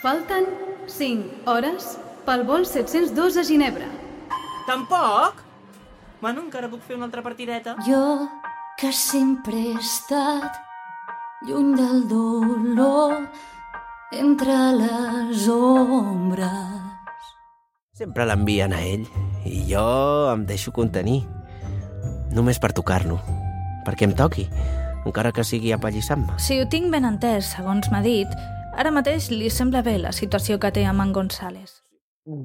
Falten 5 hores pel vol 702 a Ginebra. Tampoc? Bueno, encara puc fer una altra partideta. Jo, que sempre he estat lluny del dolor, entre les ombres. Sempre l'envien a ell i jo em deixo contenir. Només per tocar-lo. Perquè em toqui, encara que sigui apallissant-me. Si ho tinc ben entès, segons m'ha dit, ara mateix li sembla bé la situació que té amb en González.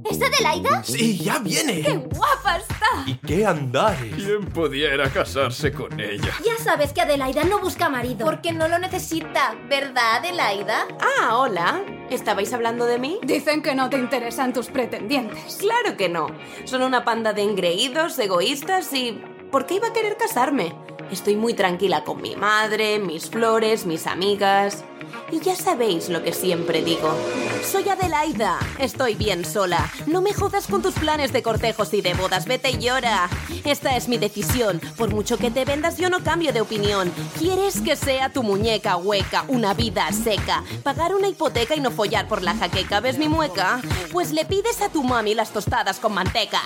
¿Es Adelaida? Sí, ya viene. ¡Qué guapa está! ¿Y qué andares? ¿Quién pudiera casarse con ella? Ya sabes que Adelaida no busca marido. Porque no lo necesita, ¿verdad, Adelaida? Ah, hola. ¿Estabais hablando de mí? Dicen que no te interesan tus pretendientes. Claro que no. Son una panda de engreídos, egoístas y... ¿Por qué iba a querer casarme? Estoy muy tranquila con mi madre, mis flores, mis amigas. Y ya sabéis lo que siempre digo. Soy Adelaida. Estoy bien sola. No me jodas con tus planes de cortejos y de bodas. Vete y llora. Esta es mi decisión. Por mucho que te vendas, yo no cambio de opinión. ¿Quieres que sea tu muñeca hueca, una vida seca? Pagar una hipoteca y no follar por la jaqueca. ¿Ves mi mueca? Pues le pides a tu mami las tostadas con manteca.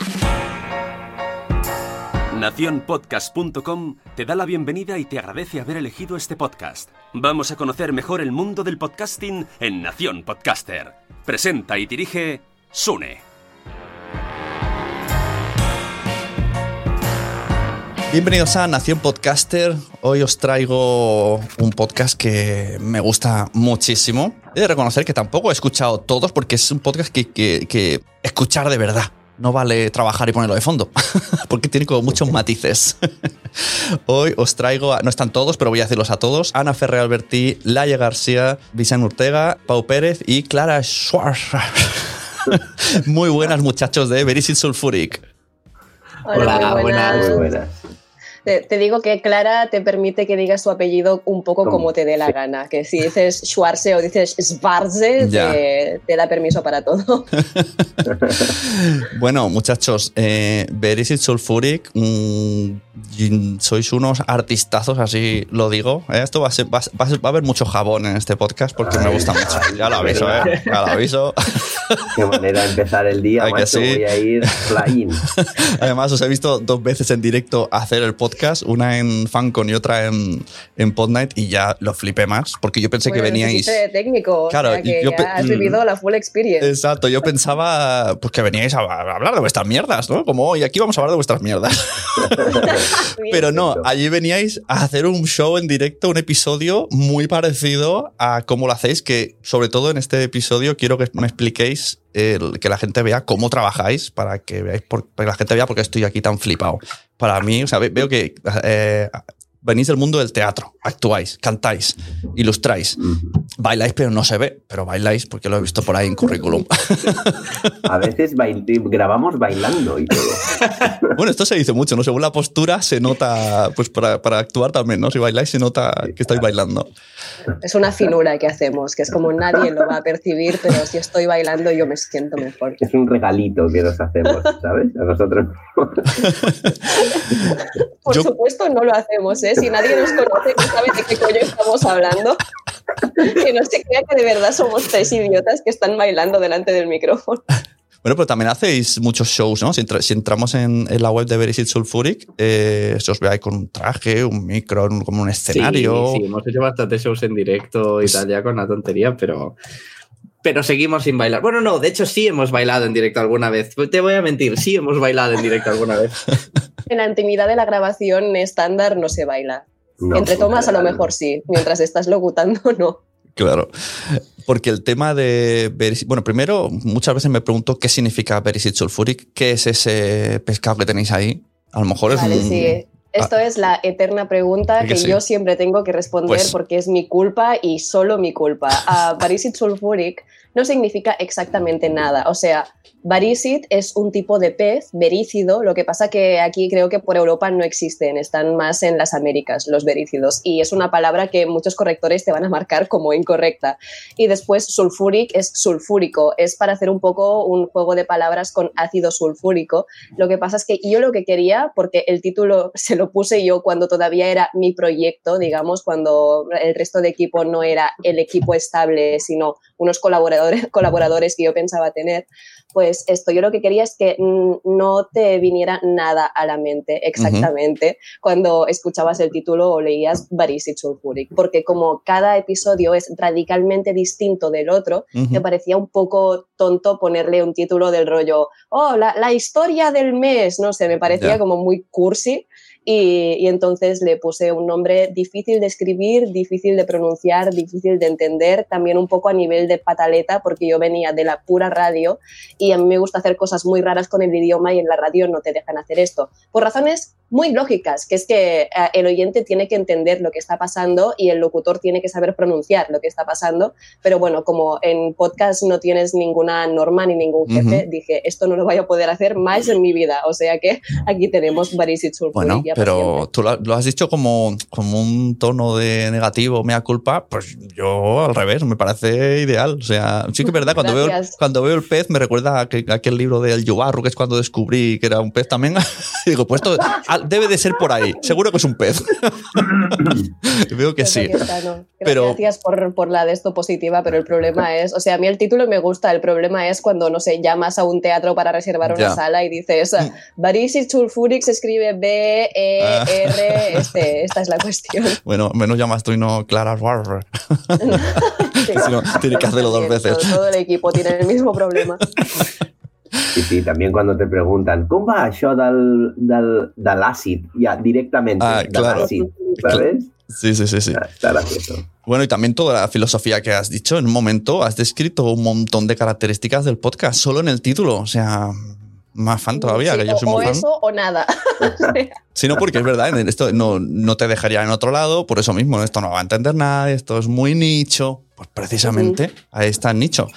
Naciónpodcast.com te da la bienvenida y te agradece haber elegido este podcast. Vamos a conocer mejor el mundo del podcasting en Nación Podcaster. Presenta y dirige Sune. Bienvenidos a Nación Podcaster. Hoy os traigo un podcast que me gusta muchísimo. He de reconocer que tampoco he escuchado todos porque es un podcast que, que- que escuchar de verdad. No vale trabajar y ponerlo de fondo, porque tiene como muchos matices. Hoy os traigo, a- no están todos, pero voy a decirlos a todos. Ana Ferrer Albertí, Laia García, Vicente Ortega, Pau Pérez y Clara Schwarz. Muy buenas muchachos de Verisit Sulfuric. Hola, muy buenas. Te, te digo que Clara te permite que digas tu apellido un poco como te dé la gana. Que si dices Schwarze o dices Schwarze, te, te da permiso para todo. Bueno, muchachos, eh, Verisit Sulfuric, sois unos artistazos, así lo digo. Eh, Esto va a, ser- va, a- va a ser- va a haber mucho jabón en este podcast porque me gusta mucho. Ya lo aviso, ¿eh? Ya lo aviso. Qué manera de empezar el día, Ay, que macho. sí. Voy a ir flying. Además, os he visto dos veces en directo hacer el podcast, una en FanCon y otra en, en Podnight, y ya lo flipé más porque yo pensé que Bueno, veníais. hiciste de técnico, Claro, o sea que yo ya pe- has vivido la full experience. Exacto, yo pensaba pues, que veníais a a hablar de vuestras mierdas, ¿no? Como hoy aquí vamos a hablar de vuestras mierdas. Pero no, allí veníais a hacer un show en directo, un episodio muy parecido a cómo lo hacéis, que sobre todo en este episodio quiero que me expliquéis, el- que la gente vea cómo trabajáis para que veáis, por- para que la gente vea por qué estoy aquí tan flipado. Para mí, o sea, ve- veo que eh, venís del mundo del teatro, actuáis, cantáis, ilustráis, bailáis, pero no se ve, pero bailáis porque lo he visto por ahí en currículum. A veces bail- grabamos bailando y todo. Bueno, esto se dice mucho, ¿no? Según la postura se nota, pues para, para actuar también, ¿no? Si bailáis se nota que estáis bailando. Es una finura que hacemos, que es como nadie lo va a percibir, pero si estoy bailando yo me siento mejor. Es un regalito que nos hacemos, ¿sabes? A nosotros. Por supuesto no lo hacemos, ¿eh? Si nadie nos conoce, no sabe de qué coño estamos hablando. Que no se crea que de verdad somos tres idiotas que están bailando delante del micrófono. Bueno, pero también hacéis muchos shows, ¿no? Si, entra- si entramos en, en la web de Verisit Sulfuric, eh, se os ve ahí con un traje, un micro, un- como un escenario. Sí, sí, hemos hecho bastantes shows en directo y tal, ya con la tontería, pero. Pero seguimos sin bailar. Bueno, no, de hecho sí hemos bailado en directo alguna vez. Te voy a mentir, sí hemos bailado en directo alguna vez. En la intimidad de la grabación estándar no se baila. No, Entre tomas a lo mejor sí, mientras estás locutando no. Claro. Porque el tema de Verisit. Bueno, primero, muchas veces me pregunto qué significa Verisit Sulfuric, qué es ese pescado que tenéis ahí. A lo mejor es un. sí. Esto es la eterna pregunta Que que, sí. yo siempre tengo que responder Pues- porque es mi culpa y solo mi culpa. A Barisit sulfuric no significa exactamente nada. O sea, Barisit es un tipo de pez verícido, lo que pasa que aquí creo que por Europa no existen, están más en las Américas los verícidos y es una palabra que muchos correctores te van a marcar como incorrecta. Y después sulfuric es sulfúrico, es para hacer un poco un juego de palabras con ácido sulfúrico. Lo que pasa es que yo lo que quería, porque el título se lo puse yo cuando todavía era mi proyecto, digamos, cuando el resto de equipo no era el equipo estable, sino unos colaboradores, colaboradores que yo pensaba tener, pues esto yo lo que quería es que no te viniera nada a la mente exactamente cuando escuchabas el título o leías Barisit Sulfuric, porque como cada episodio es radicalmente distinto del otro, me parecía un poco tonto ponerle un título del rollo, oh, la, la historia del mes, no sé, me parecía como muy cursi. Y, entonces le puse un nombre difícil de escribir, difícil de pronunciar, difícil de entender, también un poco a nivel de pataleta, porque yo venía de la pura radio y a mí me gusta hacer cosas muy raras con el idioma y en la radio no te dejan hacer esto. Por razones muy lógicas, que es que eh, el oyente tiene que entender lo que está pasando y el locutor tiene que saber pronunciar lo que está pasando. Pero bueno, como en podcast no tienes ninguna norma ni ningún jefe, Ujú. dije, esto no lo voy a poder hacer más en mi vida. O sea que aquí tenemos Barisit Sulfuric. Bueno, pero tú lo, has dicho como, como un tono de negativo, mea culpa, pues yo al revés, me parece ideal. O sea, sí que es verdad, cuando, veo, cuando veo el pez me recuerda a, aquel- libro del Yubarru, que es cuando descubrí que era un pez también. digo, pues esto ah, debe de ser por ahí, seguro que es un pez. Veo que sí. Pero- Gracias por, por la de esto positiva, pero el problema es, o sea, a mí el título me gusta, el problema es cuando, no sé, llamas a un teatro para reservar una Ya. Mm. sala y dices, Barisit Sulfuric se escribe B, E, Ah. R, este, esta es la cuestión. Bueno, menos llamas tú y no Clara Warrer. Si no, tiene que hacerlo dos veces. Todo el equipo tiene el mismo problema. Sí, sí, també quan te pregunten com va això del, del, de l'àcid? Ja, directament, Ah, claro. ¿sabes? Sí, sí, sí, sí. Está gracioso. Bueno, y también toda la filosofía que has dicho, en un momento has descrito un montón de características del podcast, solo en el título. O sea, más fan todavía, Sí, que yo o, soy o muy fan. eso o nada. Sí, no, porque es verdad, esto no, no te dejaría en otro lado, por eso mismo, esto no va a entender nadie, esto es muy nicho, pues precisamente ahí está el nicho.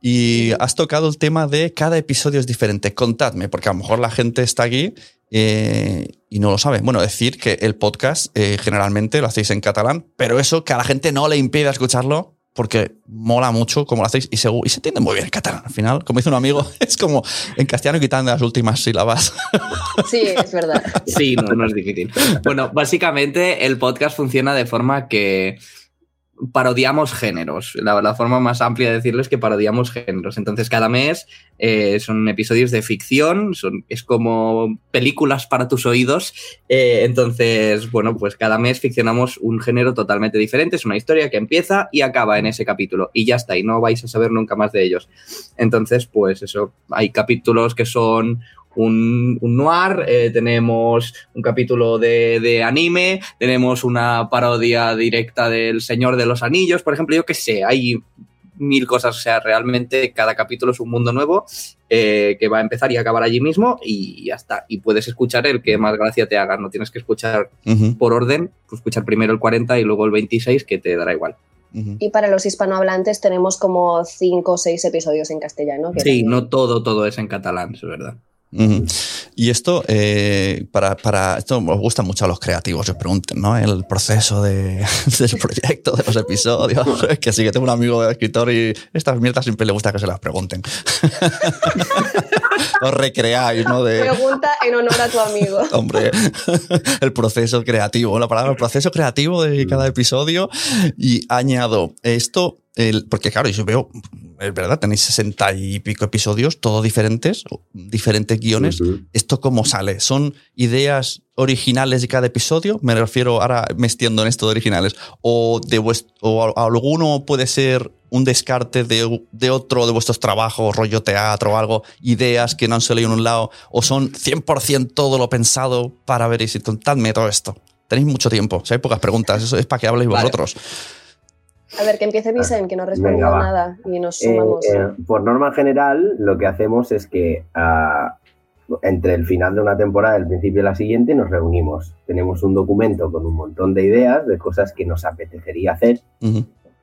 Y has tocado el tema de cada episodio es diferente. Contadme, porque a lo mejor la gente está aquí eh, y no lo sabe. Bueno, decir que el podcast eh, generalmente lo hacéis en catalán, pero eso que a la gente no le impide escucharlo porque mola mucho como lo hacéis y se, y se entiende muy bien el catalán. Al final, como dice un amigo, es como en castellano quitando las últimas sílabas. Sí, es verdad. Sí, no, no es difícil. Bueno, básicamente el podcast funciona de forma que parodiamos géneros. La, forma más amplia de decirlo es que parodiamos géneros. Entonces, cada mes eh, son episodios de ficción, son, es como películas para tus oídos. Eh, entonces, bueno, pues cada mes ficcionamos un género totalmente diferente. Es una historia que empieza y acaba en ese capítulo. Y ya está, y no vais a saber nunca más de ellos. Entonces, pues eso, hay capítulos que son un, un noir, eh, tenemos un capítulo de, de anime, tenemos una parodia directa del Señor de los Anillos, por ejemplo, yo qué sé, hay mil cosas, o sea, realmente cada capítulo es un mundo nuevo eh, que va a empezar y acabar allí mismo y ya está. Y puedes escuchar el que más gracia te haga, no tienes que escuchar por orden, escuchar primero el 40 y luego el 26 que te dará igual. Y para los hispanohablantes tenemos como cinco o seis episodios en castellano. que Sí, no todo, todo es en catalán, es verdad. Ujú. Y esto, eh, para, para, esto os gusta mucho a los creativos, os pregunten, ¿no? El proceso de, del proyecto, de los episodios. Es que sí que tengo un amigo escritor y estas mierdas siempre le gusta que se las pregunten. os recreáis, ¿no? De, Pregunta en honor a tu amigo. Hombre, el proceso creativo, la palabra el proceso creativo de cada episodio. Y añado esto, el, porque claro, yo veo, es verdad, tenéis sesenta y pico episodios, todos diferentes, diferentes guiones. ¿Esto cómo sale? ¿Son ideas originales de cada episodio? Me refiero, ahora me extiendo en esto de originales. ¿O, de o a- alguno puede ser un descarte de, de otro de vuestros trabajos, rollo teatro o algo, ideas que no han salido en un lado? ¿O son 100% todo lo pensado para ver y si contadme todo esto? Tenéis mucho tiempo, si hay pocas preguntas, eso es para que habléis vosotros. A ver, que empiece Vicen, que no va. nada y nos Eh, sumamos. eh, por norma general, lo que hacemos es que ah, entre el final de una temporada y el principio de la siguiente nos reunimos. Tenemos un documento con un montón de ideas, de cosas que nos apetecería hacer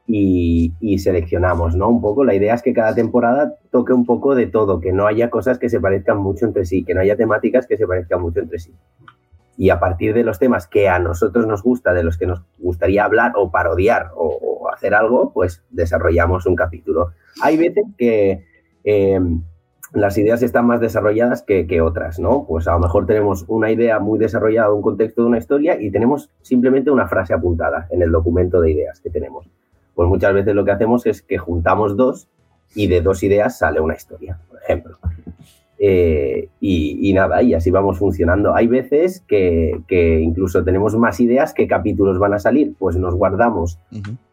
y, y seleccionamos, ¿no? Un poco, la idea es que cada temporada toque un poco de todo, que no haya cosas que se parezcan mucho entre sí, que no haya temáticas que se parezcan mucho entre sí. Y a partir de los temas que a nosotros nos gusta, de los que nos gustaría hablar o parodiar o, hacer algo, pues desarrollamos un capítulo. Hay veces que eh, las ideas están más desarrolladas que, que otras, ¿no? Pues a lo mejor tenemos una idea muy desarrollada, un contexto de una historia y tenemos simplemente una frase apuntada en el documento de ideas que tenemos. Pues muchas veces lo que hacemos es que juntamos dos y de dos ideas sale una historia, por ejemplo. Eh, y, y nada, y así vamos funcionando. Hay veces que, que incluso tenemos más ideas que capítulos van a salir, pues nos guardamos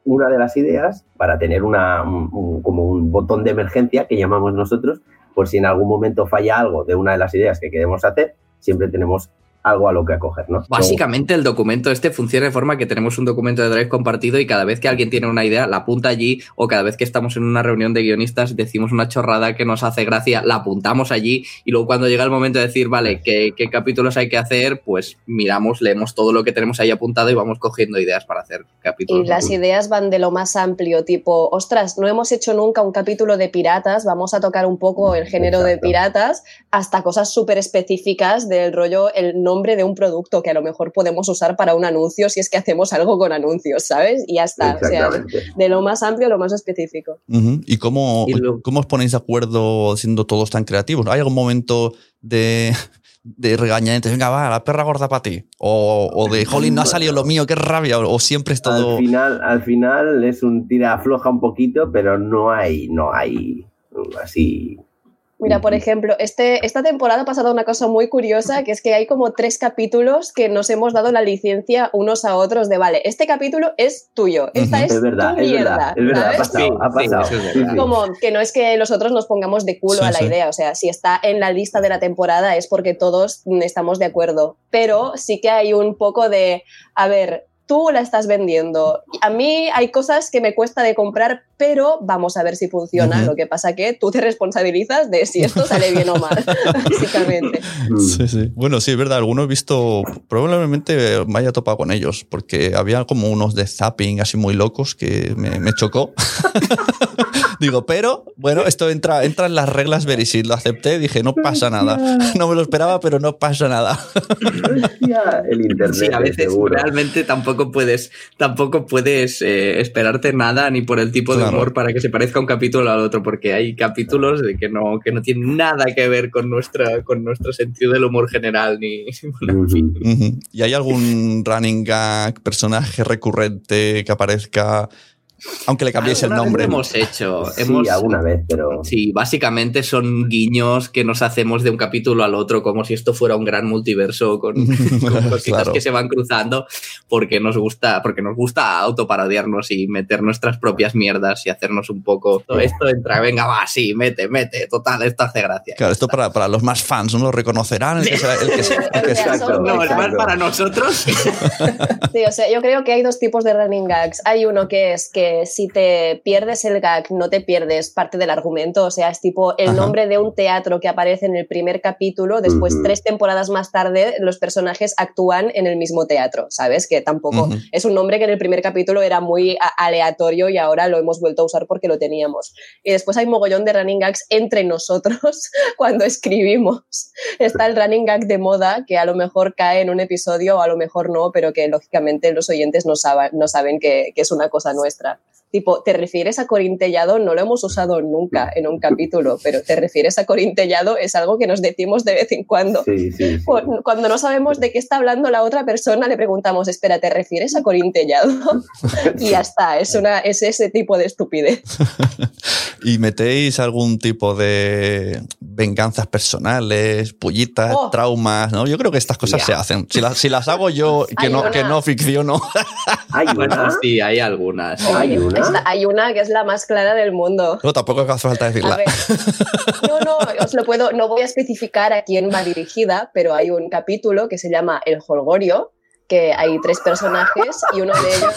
una de las ideas para tener una, un- un- como un botón de emergencia que llamamos nosotros, por si en algún momento falla algo de una de las ideas que queremos hacer, siempre tenemos algo a lo que acoger, ¿no? Básicamente el documento este funciona de forma que tenemos un documento de Drive compartido y cada vez que alguien tiene una idea la apunta allí o cada vez que estamos en una reunión de guionistas decimos una chorrada que nos hace gracia, la apuntamos allí y luego cuando llega el momento de decir, vale, ¿qué, qué capítulos hay que hacer? Pues miramos, leemos todo lo que tenemos ahí apuntado y vamos cogiendo ideas para hacer capítulos. Y las ideas van de lo más amplio, tipo, ostras, no hemos hecho nunca un capítulo de piratas, vamos a tocar un poco el género de piratas, hasta cosas súper específicas del rollo, el nombre de un producto que a lo mejor podemos usar para un anuncio si es que hacemos algo con anuncios, ¿sabes? Y ya está. O sea, de lo más amplio a lo más específico. Ujú. ¿Y cómo, cómo os ponéis de acuerdo siendo todos tan creativos? ¿Hay algún momento de, de regañamiento? Venga, va, la perra gorda para ti. O, o de, jolín, no ha salido lo mío, qué rabia. O, o siempre es todo... Al final, al final es un tira afloja un poquito, pero no hay, no hay así. Mira, por ejemplo, este, esta temporada ha pasado una cosa muy curiosa, que es que hay como tres capítulos que nos hemos dado la licencia unos a otros de, vale, este capítulo es tuyo, esta es, Es verdad, tu es mierda. verdad, es verdad, ha pasado, ha pasado. Sí, sí. Como que no es que nosotros nos pongamos de culo Sí, a la sí. idea, o sea, si está en la lista de la temporada es porque todos estamos de acuerdo, pero sí que hay un poco de, a ver, tú la estás vendiendo, a mí hay cosas que me cuesta de comprar, pero vamos a ver si funciona, lo que pasa que tú te responsabilizas de si esto sale bien o mal, básicamente. Sí, sí. Bueno, sí, es verdad. Algunos he visto, probablemente me haya topado con ellos, porque había como unos de zapping así muy locos que me, me chocó. Digo, pero bueno, esto entra, entra en las reglas Verisit. Lo acepté, dije, no pasa nada. No me lo esperaba, pero no pasa nada. El internet. Sí, a veces seguro. realmente tampoco puedes, tampoco puedes eh, esperarte nada ni por el tipo de humor para que se parezca un capítulo al otro, porque hay capítulos de que no, que no tienen nada que ver con nuestra, con nuestro sentido del humor general ni. ¿Y hay algún running gag, personaje recurrente que aparezca Aunque le cambiéis el nombre. lo hemos hecho. Sí, hemos, alguna vez, pero. Sí, básicamente son guiños que nos hacemos de un capítulo al otro, como si esto fuera un gran multiverso con, con cositas Claro. que se van cruzando, porque nos gusta, porque nos gusta autoparodiarnos y meter nuestras propias mierdas y hacernos un poco. Todo esto entra, venga, va, sí, mete, mete, total, esto hace gracia. Claro, esto para, para los más fans, ¿no? Lo reconocerán. El que sea- el que sea- el que sea- Exacto. No, es más para nosotros. Sí, o sea, yo creo que hay dos tipos de running gags. Hay uno que es que si te pierdes el gag, no te pierdes parte del argumento. O sea, es tipo el Ajá. nombre de un teatro que aparece en el primer capítulo. Después, Ujú. tres temporadas más tarde, los personajes actúan en el mismo teatro, ¿sabes? Que tampoco Ujú. es un nombre que en el primer capítulo era muy aleatorio y ahora lo hemos vuelto a usar porque lo teníamos. Y después hay mogollón de running gags entre nosotros cuando escribimos. Está el running gag de moda que a lo mejor cae en un episodio o a lo mejor no, pero que lógicamente los oyentes no, saben no saben que, que es una cosa nuestra. Tipo, ¿te refieres a corintellado? No lo hemos usado nunca en un capítulo, pero ¿te refieres a corintellado? Es algo que nos decimos de vez en cuando. Sí, sí, sí. Cu- Cuando no sabemos de qué está hablando la otra persona, le preguntamos, espera, ¿te refieres a corintellado? y ya está, es, una, es ese tipo de estupidez. ¿Y metéis algún tipo de venganzas personales, pullitas, Oh. traumas? ¿no? Yo creo que estas cosas se hacen. Si las, si las hago yo, que Hay no, una- que no ficciono. Bueno, sí, hay algunas. Esta- hay una que es la más clara del mundo. No, tampoco hace falta A decirla. ver, no, no, os lo puedo, no voy a especificar a quién va dirigida, pero hay un capítulo que se llama El Holgorio, que hay tres personajes y uno de ellos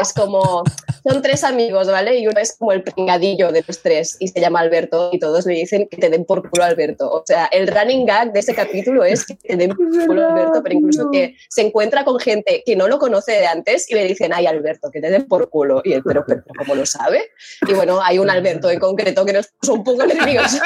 es como, son tres amigos, ¿vale? Y uno es como el pringadillo de los tres y se llama Alberto y todos le dicen que te den por culo a Alberto. O sea, el running gag de ese capítulo es que te den por culo a Alberto, pero incluso que se encuentra con gente que no lo conoce de antes y le dicen, ay Alberto, que te den por culo. Y él, pero, pero, ¿cómo lo sabe? Y bueno, hay un Alberto en concreto que nos puso un poco nerviosos.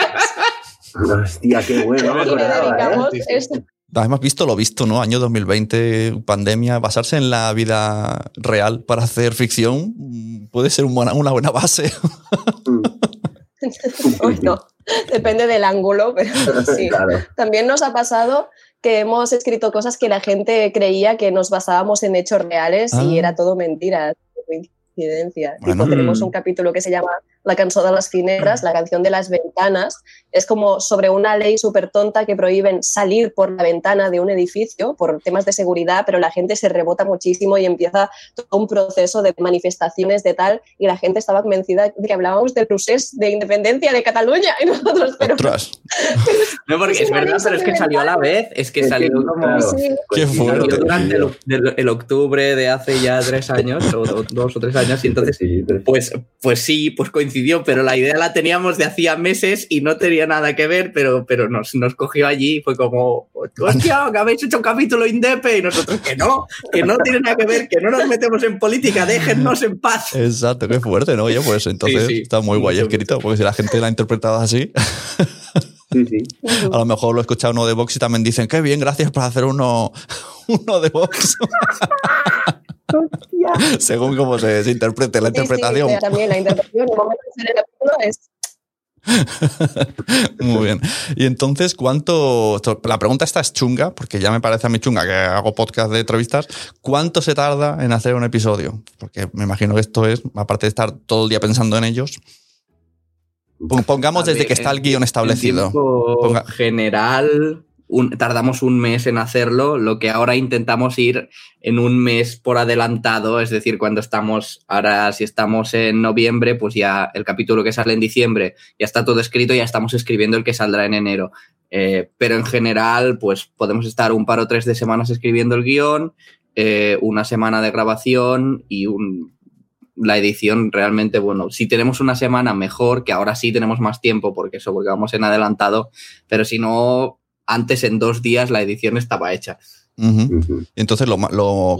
Hostia, qué bueno. no me y le ¿eh? dedicamos esto. Además, visto lo visto, ¿no? Año 2020, pandemia, basarse en la vida real para hacer ficción mm, puede ser una buena base. Bueno, depende del ángulo, pero sí. Claro. También nos ha pasado que hemos escrito cosas que la gente creía que nos basábamos en hechos reales Ah. y era todo mentira, coincidencia. Tipo, Bueno. tenemos Mm. un capítulo que se llama La canción de las fineras, la canción de las ventanas. Es como sobre una ley súper tonta que prohíben salir por la ventana de un edificio por temas de seguridad, pero la gente se rebota muchísimo y empieza todo un proceso de manifestaciones de tal y la gente estaba convencida de que hablábamos del procés de independencia de Cataluña y nosotros, pero No, porque es verdad, pero es que salió a la vez, es que salió como... claro, Sí. qué salió durante el, del- el octubre de hace ya tres años, o, dos o tres años, y entonces, pues, pues sí, pues coincidió, pero la idea la teníamos de hacía meses y no tenía nada que ver, pero, pero nos, nos cogió allí y fue como, hostia, que habéis hecho un capítulo indepe y nosotros, que no, que no tiene nada que ver, que no nos metemos en política, déjennos en paz. Exacto, qué fuerte, ¿no? Oye, pues entonces Sí, sí. está muy guay escrito, porque si la gente la ha interpretado así, Sí, sí. a lo mejor lo he escuchado uno de Vox y también dicen, qué bien, gracias por hacer uno, uno de Vox. Según cómo se, se interprete la Sí, interpretación. también la interpretación, el momento de hacer el capítulo es Muy bien. Y entonces, ¿cuánto? La pregunta esta es chunga, porque ya me parece a mí chunga que hago podcast de entrevistas. ¿Cuánto se tarda en hacer un episodio? Porque me imagino que esto es, aparte de estar todo el día pensando en ellos. pon- Pongamos desde que está el guion establecido. Ponga- general, tardamos un mes en hacerlo, lo que ahora intentamos ir en un mes por adelantado, es decir, cuando estamos, ahora si estamos en noviembre, pues ya el capítulo que sale en diciembre ya está todo escrito, ya estamos escribiendo el que saldrá en enero. Eh, pero en general, pues podemos estar un par o tres de semanas escribiendo el guion, eh, una semana de grabación y un, la edición realmente, bueno, si tenemos una semana mejor, que ahora sí tenemos más tiempo, porque eso, porque vamos en adelantado, pero si no, antes en dos días la edición estaba hecha. Entonces, lo, lo-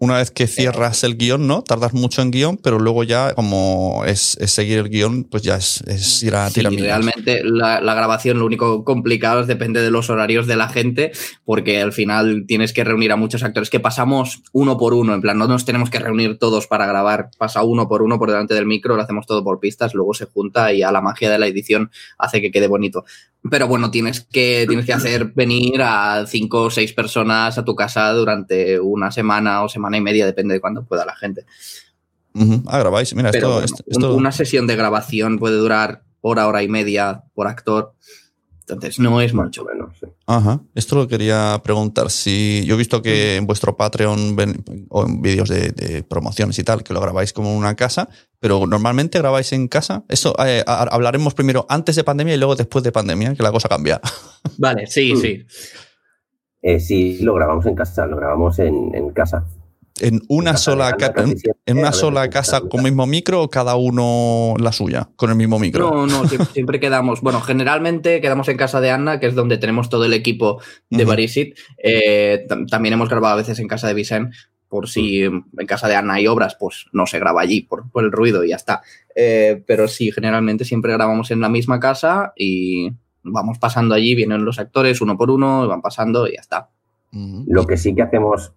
una, vez que cierras el guion, ¿no? Tardas mucho en guion, pero luego ya, como es, es seguir el guion, pues ya es, es ir a Sí, tirar millas. realmente la, la grabación lo único complicado es depende de los horarios de la gente, porque al final tienes que reunir a muchos actores que pasamos uno por uno, en plan, no nos tenemos que reunir todos para grabar, pasa uno por uno por delante del micro, lo hacemos todo por pistas, luego se junta y a la magia de la edición hace que quede bonito. Pero bueno, tienes que, tienes que hacer venir a cinco o seis personas a tu casa durante una semana o semana y media, depende de cuándo pueda la gente. Ah, grabáis. Mira, Pero esto, bueno, esto- esto- una sesión de grabación puede durar hora, hora y media por actor. Entonces no es mucho. menos. Ajá. Esto lo quería preguntar. Si yo he visto que en vuestro Patreon ven- o en vídeos de, de promociones y tal, que lo grabáis como una casa, pero normalmente grabáis en casa. Eso eh, hablaremos primero antes de pandemia y luego después de pandemia, que la cosa cambia. Vale, sí, sí. Eh, sí, lo grabamos en casa, lo grabamos en, en casa. En una sola, ca- en, en una sola casa con mismo micro o cada uno la suya, con el mismo micro. No, no, siempre, siempre quedamos. Bueno, generalmente quedamos en casa de Anna, que es donde tenemos todo el equipo de. Barisit. Eh, tam- también hemos grabado a veces en casa de Vicent, por si en casa de Anna hay obras, pues no se graba allí por, por el ruido y ya está. Eh, pero sí, generalmente siempre grabamos en la misma casa y vamos pasando allí, vienen los actores uno por uno, y van pasando y ya está. Lo que sí que hacemos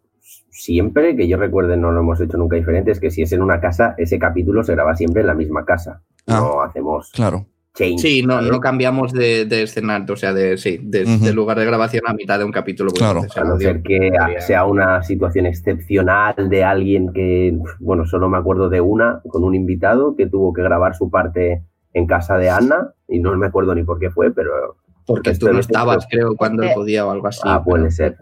siempre, que yo recuerde no lo hemos hecho nunca diferente, es que si es en una casa, ese capítulo se graba siempre en la misma casa. No hacemos claro. change. Sí, no, no cambiamos de, de escenario, o sea, de, sí, de, lugar de grabación a mitad de un capítulo. pues, entonces A no ser que sea una situación excepcional de alguien que, bueno, solo me acuerdo de una con un invitado que tuvo que grabar su parte en casa de Ana y no me acuerdo ni por qué fue, pero... Porque tú no estabas, creo, cuando él podía o algo así. Ah, puede ser.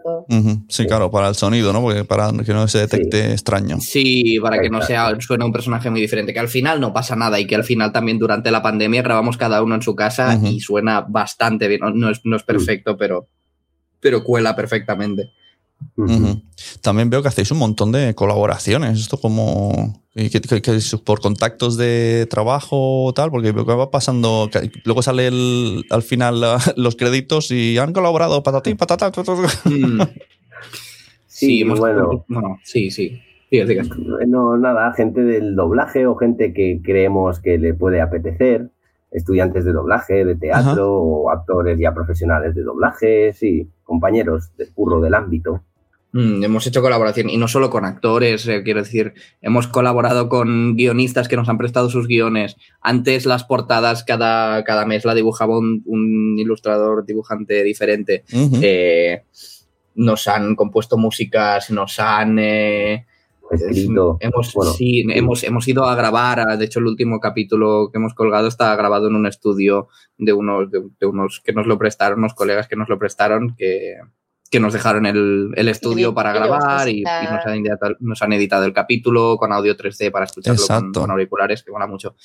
Sí, claro, para el sonido, ¿no? Porque para que no se detecte extraño. Sí, para que no sea suene un personaje muy diferente, que al final no pasa nada y que al final también durante la pandemia grabamos cada uno en su casa y suena bastante bien. No, no es, no es perfecto, pero, pero cuela perfectamente. También veo que hacéis un montón de colaboraciones. Esto como que, que- que- que es por contactos de trabajo o tal, porque veo que va pasando. que luego sale el- al final la- los créditos y han colaborado patatín, patata. ta, ta, ta. Mm. Sí, hemos- bueno. bueno, sí, sí. No, nada, gente del doblaje o gente que creemos que le puede apetecer, estudiantes de doblaje, de teatro Ajá. o actores ya profesionales de doblaje, sí, compañeros del curro del ámbito. Mm, hemos hecho colaboración y no solo con actores, eh, quiero decir, hemos colaborado con guionistas que nos han prestado sus guiones. Antes las portadas cada, cada mes la dibujaba un, un ilustrador, dibujante diferente. Eh, nos han compuesto músicas, nos han... eh, Escrito. Hemos, Bueno, sí, sí. Hemos, hemos ido a grabar, de hecho el último capítulo que hemos colgado está grabado en un estudio de unos, de, de unos que nos lo prestaron, unos colegas que nos lo prestaron, que, que nos dejaron el, el estudio para grabar o y, nos, han editado, nos han editado el capítulo con audio 3D para escucharlo con, auriculares, que mola mucho.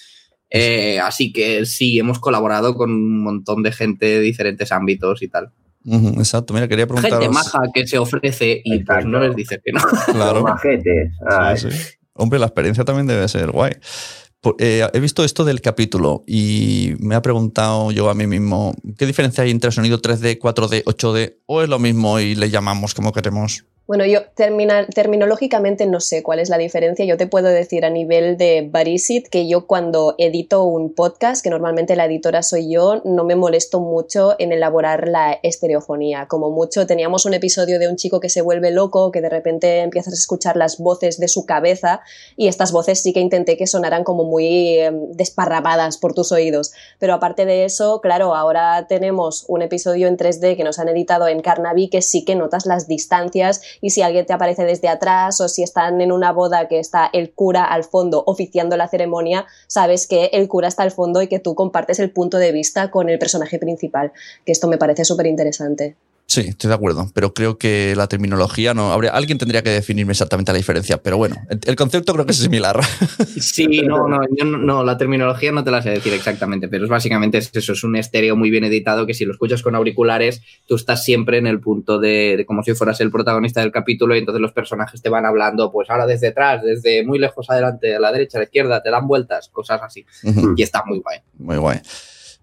Eh, así que sí, hemos colaborado con un montón de gente de diferentes ámbitos y tal. Exacto, mira, quería preguntaros. Gente maja que se ofrece y pues no les dice que no. Claro. Majetes. Ay. Sí, sí. Hombre, la experiencia también debe ser guay. Eh, he visto esto del capítulo y me ha preguntado yo a mí mismo, ¿qué diferencia hay entre sonido 3D, 4D, 8D? ¿O es lo mismo y le llamamos como queremos? Bueno, yo terminológicamente no sé cuál es la diferencia. Yo te puedo decir a nivel de Barisit que yo cuando edito un podcast, que normalmente la editora soy yo, no me molesto mucho en elaborar la estereofonía. Como mucho teníamos un episodio de un chico que se vuelve loco, que de repente empiezas a escuchar las voces de su cabeza y estas voces sí que intenté que sonaran como muy eh, por tus oídos. Pero aparte de eso, claro, ahora tenemos un episodio en 3D que nos han editado en Carnaby que sí que notas las distancias y si alguien te aparece desde atrás o si están en una boda que está el cura al fondo oficiando la ceremonia, sabes que el cura está al fondo y que tú compartes el punto de vista con el personaje principal, que esto me parece súper interesante. Sí, estoy de acuerdo, pero creo que la terminología no. Habría, alguien tendría que definirme exactamente la diferencia, pero bueno, el, el concepto creo que es similar. Sí, no, no, yo no, no, la terminología no te la sé decir exactamente, pero es básicamente es eso, es un estéreo muy bien editado que si lo escuchas con auriculares, tú estás siempre en el punto de, de como si fueras el protagonista del capítulo y entonces los personajes te van hablando, pues ahora desde atrás, desde muy lejos adelante, a la derecha, a la izquierda, te dan vueltas, cosas así. Y está muy guay. Muy guay.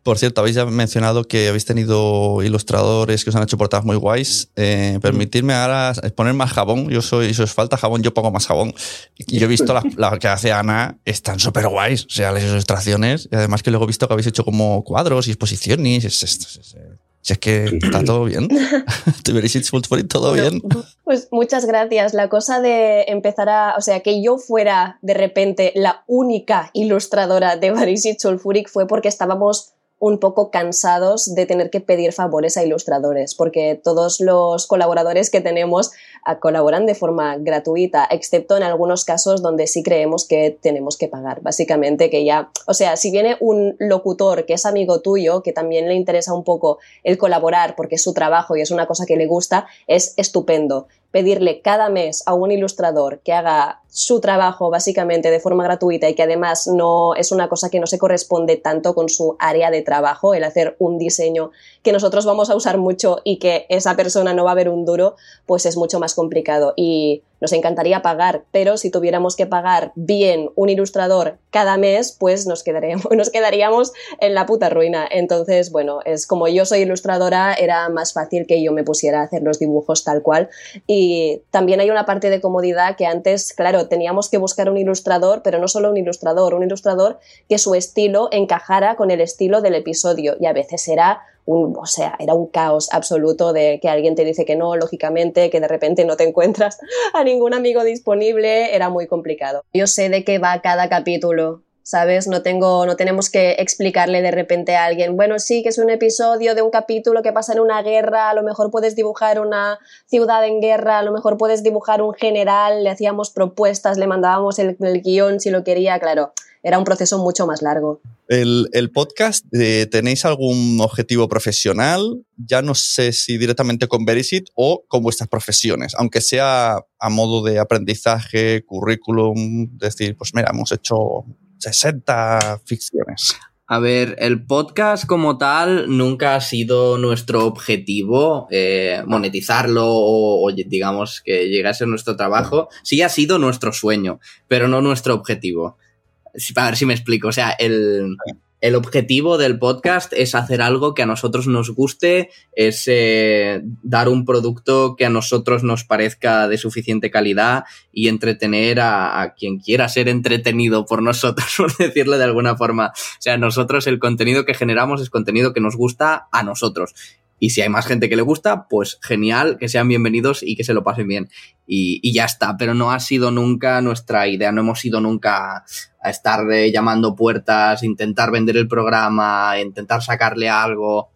Por cierto, habéis ya mencionado que habéis tenido ilustradores que os han hecho portadas muy guays. Eh, permitidme ahora poner más jabón. Yo soy, si os falta jabón, yo pongo más jabón. Y yo he visto la, la que hace Ana, están súper guays. O sea, las ilustraciones. Y además que luego he visto que habéis hecho como cuadros y exposiciones. Es, es- es- es- si es que está todo bien. Todo bien. Pues muchas gracias. La cosa de empezar a, o sea, que yo fuera de repente la única ilustradora de Barisit Sulfuric fue porque estábamos un poco cansados de tener que pedir favores a ilustradores, porque todos los colaboradores que tenemos colaboran de forma gratuita, excepto en algunos casos donde sí creemos que tenemos que pagar. Básicamente que ya, o sea, si viene un locutor que es amigo tuyo, que también le interesa un poco el colaborar porque es su trabajo y es una cosa que le gusta, es estupendo pedirle cada mes a un ilustrador que haga su trabajo básicamente de forma gratuita y que además no es una cosa que no se corresponde tanto con su área de trabajo, el hacer un diseño que nosotros vamos a usar mucho y que esa persona no va a ver un duro, pues es mucho más complicado. Y nos encantaría pagar, pero si tuviéramos que pagar bien un ilustrador cada mes, pues nos quedaríamos, en la puta ruina. Entonces, bueno, es como yo soy ilustradora, era más fácil que yo me pusiera a hacer los dibujos tal cual. Y también hay una parte de comodidad que antes, claro, teníamos que buscar un ilustrador, pero no solo un ilustrador, un ilustrador que su estilo encajara con el estilo del episodio. Y a veces era un, o sea, era un caos absoluto de que alguien te dice que no, lógicamente, que de repente no te encuentras a ningún amigo disponible, era muy complicado. Yo sé de qué va cada capítulo, ¿sabes? No tengo, no tenemos que explicarle de repente a alguien, bueno, sí, que es un episodio de un capítulo que pasa en una guerra, a lo mejor puedes dibujar una ciudad en guerra, a lo mejor puedes dibujar un general, le hacíamos propuestas, le mandábamos el, el guion si lo quería, claro, era un proceso mucho más largo. El, podcast, eh, ¿tenéis algún objetivo profesional? Ya no sé si directamente con Verisit o con vuestras profesiones, aunque sea a modo de aprendizaje, currículum, decir, pues mira, hemos hecho 60 ficciones. A ver, el podcast como tal nunca ha sido nuestro objetivo eh, monetizarlo o, o, digamos que llegase a nuestro trabajo. Sí ha sido nuestro sueño, pero no nuestro objetivo. A ver si me explico. O sea, el, el objetivo del podcast es hacer algo que a nosotros nos guste, es eh, dar un producto que a nosotros nos parezca de suficiente calidad y entretener a, a, quien quiera ser entretenido por nosotros, por decirlo de alguna forma. O sea, nosotros el contenido que generamos es contenido que nos gusta a nosotros. Y si hay más gente que le gusta, pues genial, que sean bienvenidos y que se lo pasen bien. Y, y ya está, pero no ha sido nunca nuestra idea, no hemos ido nunca a estar llamando puertas, intentar vender el programa, intentar sacarle algo.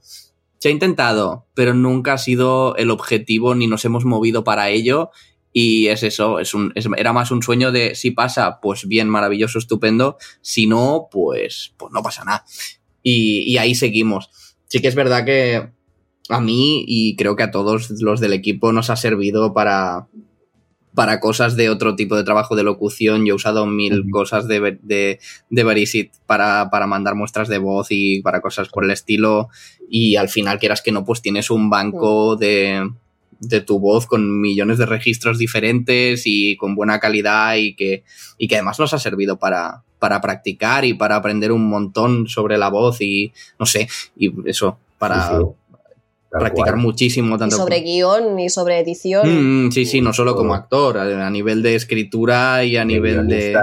Se ha intentado, pero nunca ha sido el objetivo ni nos hemos movido para ello. Y es eso, es un, era más un sueño de si pasa, pues bien, maravilloso, estupendo. Si no, pues, pues no pasa nada. Y ahí seguimos. Sí que es verdad que a mí y creo que a todos los del equipo nos ha servido para, para cosas de otro tipo de trabajo de locución. Yo he usado mil uh -huh. cosas de, de, de Verisit para, para mandar muestras de voz y para cosas por el estilo. Y al final, quieras que no, pues tienes un banco de, de tu voz con millones de registros diferentes y con buena calidad y que, y que además nos ha servido para, para practicar y para aprender un montón sobre la voz y no sé, y eso, para... Sí, sí practicar cual. muchísimo. Tanto y sobre guion y sobre edición. Mm, sí, sí, no solo como actor, a, nivel de escritura y a de nivel de...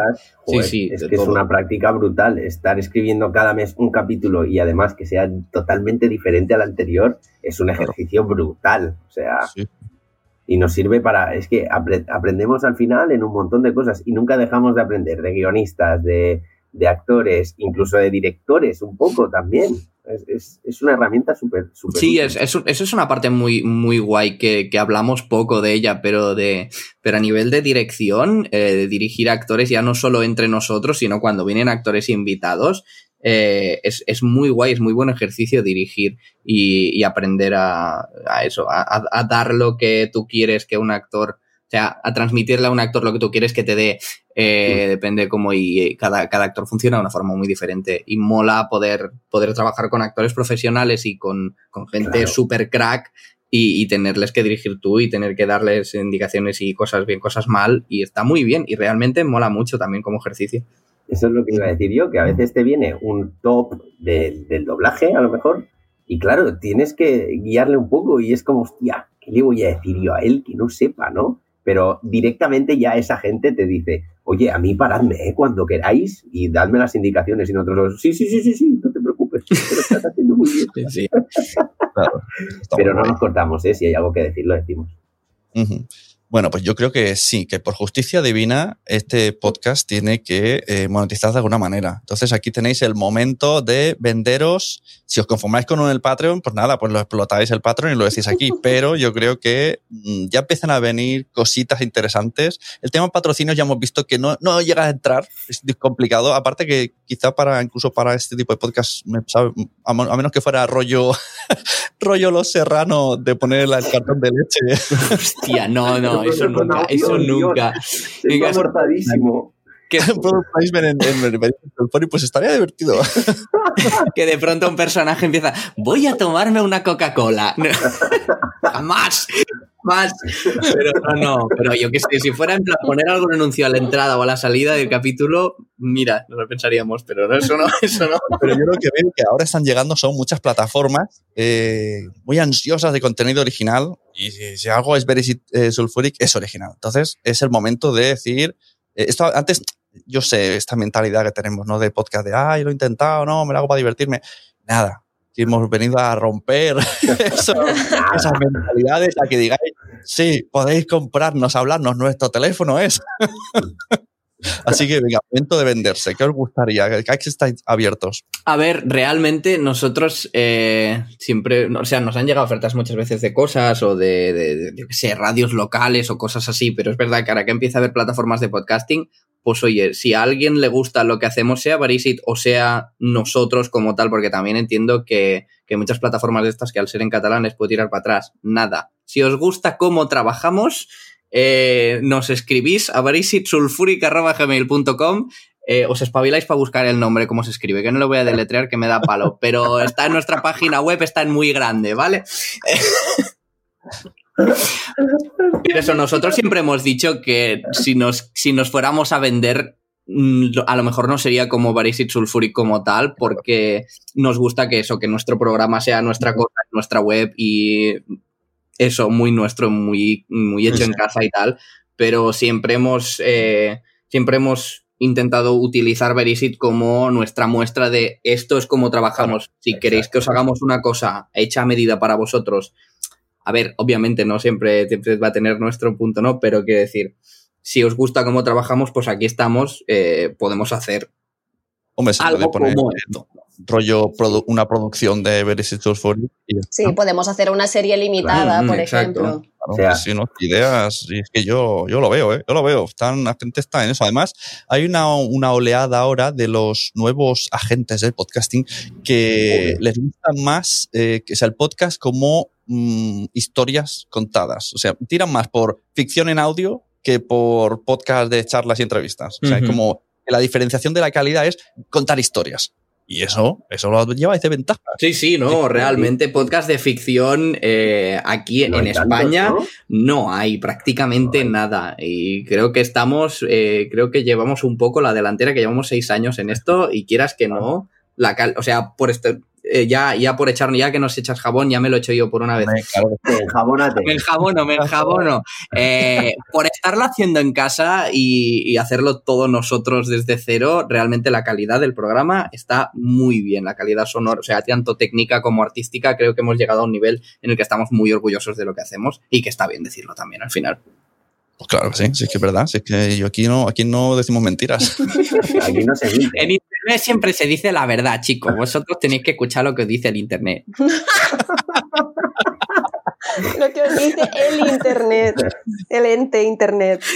Joder, sí, sí, es que todo. es una práctica brutal. Estar escribiendo cada mes un capítulo y además que sea totalmente diferente al anterior es un ejercicio brutal. O sea, sí. y nos sirve para. Es que apre aprendemos al final en un montón de cosas y nunca dejamos de aprender de guionistas, de, de actores, incluso de directores, un poco también. Es, es, es, una herramienta súper... Super sí, es, eso es una parte muy, muy guay que, que, hablamos poco de ella, pero, de, pero a nivel de dirección, eh, de dirigir actores ya no solo entre nosotros, sino cuando vienen actores invitados, eh, es, es, muy guay, es muy buen ejercicio dirigir y, y aprender a, a eso, a, a, dar lo que tú quieres que un actor sea, a transmitirle a un actor lo que tú quieres que te dé, eh, sí. depende cómo y cada, cada actor funciona de una forma muy diferente. Y mola poder, poder trabajar con actores profesionales y con, con gente claro. super crack y, y, tenerles que dirigir tú y tener que darles indicaciones y cosas bien, cosas mal. Y está muy bien y realmente mola mucho también como ejercicio. Eso es lo que iba a decir yo, que a veces te viene un top de, del doblaje, a lo mejor, y claro, tienes que guiarle un poco y es como, hostia, ¿qué le voy a decir yo a él que no sepa, no? Pero directamente ya esa gente te dice, oye, a mí paradme ¿eh? cuando queráis y dadme las indicaciones y nosotros, sí, sí, sí, sí, sí, no te preocupes, lo estás haciendo muy bien. Sí, claro, pero no nos cortamos, ¿eh? si hay algo que decir, lo decimos. Uh -huh. Bueno, pues yo creo que sí, que por justicia divina este podcast tiene que eh, monetizar de alguna manera. Entonces aquí tenéis el momento de venderos. Si os conformáis con el Patreon, pues nada, pues lo explotáis el Patreon y lo decís aquí. Pero yo creo que mm, ya empiezan a venir cositas interesantes. El tema patrocinios ya hemos visto que no, no llega a entrar, es complicado. Aparte que quizá para incluso para este tipo de podcast, me sabe- a, a menos que fuera rollo, rollo los serrano de poner el cartón de leche. Hostia, no, no, eso nunca, eso nunca. Venga, amortadísimo. Que, podéis ver en, en, en- en- pues estaría divertido. que de pronto un personaje empieza, voy a tomarme una Coca-Cola. Jamás, más. Pero no, no, pero yo que sé, si fuera en plan poner algún anuncio a la entrada o a la salida del capítulo, mira, no lo pensaríamos, pero no, eso no, eso no. Pero yo lo que veo que ahora están llegando son muchas plataformas eh, muy ansiosas de contenido original y si, si algo es Very eh, Sulfuric es original. Entonces es el momento de decir, eh, esto antes, yo sé esta mentalidad que tenemos, ¿no? De podcast de, ay, lo he intentado, no, me lo hago para divertirme. Nada. Que hemos venido a romper eso, esas mentalidades, a que digáis, sí, podéis comprarnos, hablarnos, nuestro teléfono es. Así que venga, momento de venderse. ¿Qué os gustaría? ¿Qué estáis abiertos? A ver, realmente nosotros eh, siempre, o sea, nos han llegado ofertas muchas veces de cosas o de, de, de, yo qué sé, radios locales o cosas así, pero es verdad que ahora que empieza a haber plataformas de podcasting, pues oye, si a alguien le gusta lo que hacemos, sea Barisit o sea nosotros como tal, porque también entiendo que, que muchas plataformas de estas que al ser en catalán les puedo tirar para atrás. Nada. Si os gusta cómo trabajamos, eh, nos escribís a barisitsulfuric.gmail.com eh, os espabiláis para buscar el nombre, cómo se escribe, que no lo voy a deletrear, que me da palo, pero está en nuestra página web, está en muy grande, ¿vale? Pero eso, nosotros siempre hemos dicho que si nos, si nos fuéramos a vender, mm, a lo mejor no sería como Barisit Sulfuric como tal, porque nos gusta que eso, que nuestro programa sea nuestra cosa, nuestra web y eso, muy nuestro, muy, muy hecho en casa y tal, pero siempre hemos, eh, siempre hemos intentado utilizar Verisit como nuestra muestra de esto es como trabajamos. Si queréis que os hagamos una cosa hecha a medida para vosotros, a ver, obviamente no siempre, siempre va a tener nuestro punto, ¿no? Pero quiero decir, si os gusta cómo trabajamos, pues aquí estamos, eh, podemos hacer Hombre, se algo puede poner como esto. Rollo produ- una producción de Verisit Sulfuric y Sí, podemos hacer una serie limitada, Claro, por exacto. ejemplo. Claro, O sea- sí, ¿no? Ideas, y es que yo, yo lo veo, ¿eh? Yo lo veo. Están, la gente está en eso. Además, hay una, una oleada ahora de los nuevos agentes del podcasting que les gusta más eh, que sea el podcast como mm, historias contadas. O sea, tiran más por ficción en audio que por podcast de charlas y entrevistas. O sea, Ujú. como que la diferenciación de la calidad es contar historias. Y eso, eso lo lleva de ventaja. Sí, sí, no, realmente podcast de ficción eh, aquí No en tantos, España ¿no? no hay prácticamente nada y creo que estamos, eh, creo que llevamos un poco la delantera, que llevamos seis años en esto y quieras que no, la cal- o sea, por este, eh, ya, ya por echar, ya que nos echas jabón, ya me lo he hecho yo por una vez. Enjabónate. Me enjabono, me enjabono. Eh, por estarlo haciendo en casa y, y hacerlo todos nosotros desde cero, realmente la calidad del programa está muy bien. La calidad sonora, o sea, tanto técnica como artística, creo que hemos llegado a un nivel en el que estamos muy orgullosos de lo que hacemos y que está bien decirlo también al final. Pues claro que sí, sí que es verdad. Sí que yo aquí no, aquí no decimos mentiras. Aquí no se dice. En internet siempre se dice la verdad, chicos. Vosotros tenéis que escuchar lo que os dice el internet. Lo que os dice el Internet, el ente Internet.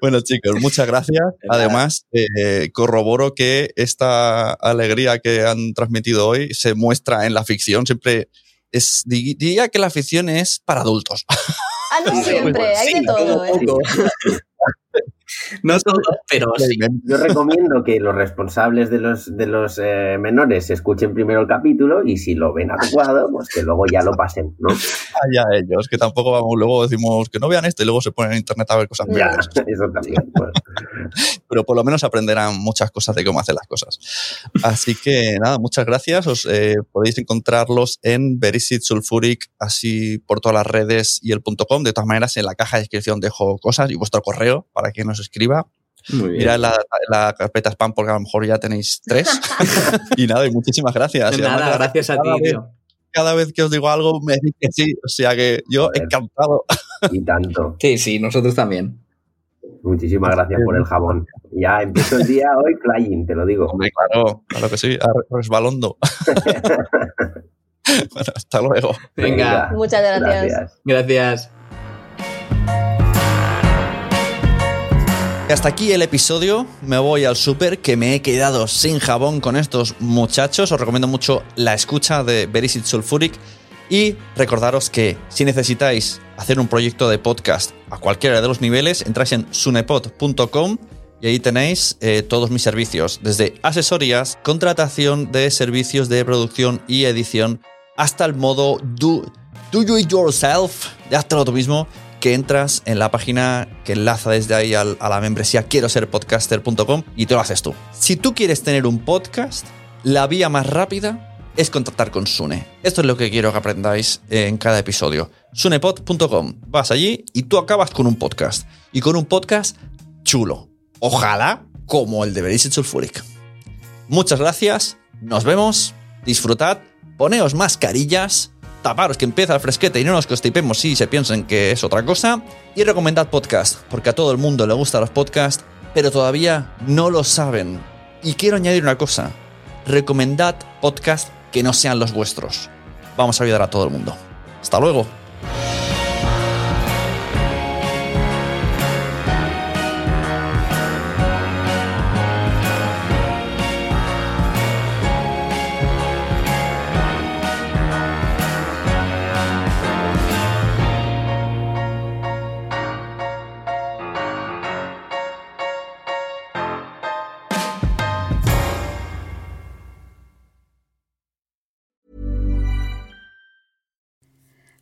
Bueno, chicos, muchas gracias. Además, eh, corroboro que esta alegría que han transmitido hoy se muestra en la ficción. Siempre es, di- diría que la ficción es para adultos. Ah, no siempre, hay de todo, ¿eh? No todo, pero sí. Yo recomiendo que los responsables de los, de los eh, menores escuchen primero el capítulo y si lo ven adecuado, pues que luego ya lo pasen, ¿no? Allá ellos, que tampoco vamos, luego decimos que no vean esto y luego se ponen en internet a ver cosas Ya, peores. eso también. bueno. Pero por lo menos aprenderán muchas cosas de cómo hacer las cosas. Así que nada, muchas gracias. Os eh, podéis encontrarlos en Verisit Sulfuric, así por todas las redes y el punto .com. De todas maneras, en la caja de descripción dejo cosas y vuestro correo para que nos escriba. Muy bien. Mirad la, la carpeta spam porque a lo mejor ya tenéis tres. y nada, y muchísimas gracias. Además Nada, gracias a ti, cada vez- tío. cada vez que os digo algo me decís que sí. O sea que yo encantado. Y tanto. Sí, sí, nosotros también. Muchísimas gracias por el jabón. Ya empiezo el día hoy flying, te lo digo. Hombre, claro, claro que sí, resbalondo. bueno, hasta luego. Venga, Muchas gracias. gracias. Hasta aquí el episodio. Me voy al súper que me he quedado sin jabón con estos muchachos. Os recomiendo mucho la escucha de Verisit Sulfuric. Y recordaros que si necesitáis hacer un proyecto de podcast a cualquiera de los niveles, entráis en sunepod.com y ahí tenéis eh, todos mis servicios, desde asesorías, contratación de servicios de producción y edición, hasta el modo do, do you it yourself, de hazlo tú mismo, que entras en la página que enlaza desde ahí a la membresía quiero ser podcaster.com y te lo haces tú. Si tú quieres tener un podcast, la vía más rápida es contactar con Sune. Esto es lo que quiero que aprendáis en cada episodio. Sunepod.com. Vas allí y tú acabas con un podcast. Y con un podcast chulo. Ojalá como el de Verisit Sulfuric. Muchas gracias, nos vemos, disfrutad, poneos mascarillas, taparos que empieza el fresquete y no nos constipemos si se piensen que es otra cosa, y recomendad podcast, porque a todo el mundo le gustan los podcasts, pero todavía no lo saben. Y quiero añadir una cosa, recomendad podcasts que no sean los vuestros. Vamos a ayudar a todo el mundo. Hasta luego.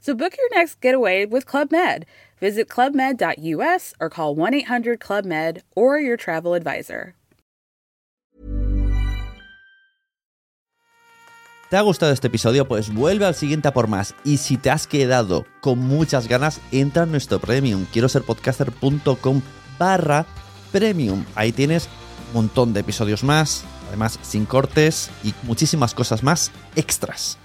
So book your next getaway with Club Med. Visit clubmed.us or call 1 800 Club Med or your travel advisor. ¿Te ha gustado este episodio? Pues vuelve al siguiente a por más. Y si te has quedado con muchas ganas, entra en nuestro premium. Quiero ser podcaster.com barra premium. Ahí tienes un montón de episodios más, además sin cortes y muchísimas cosas más extras.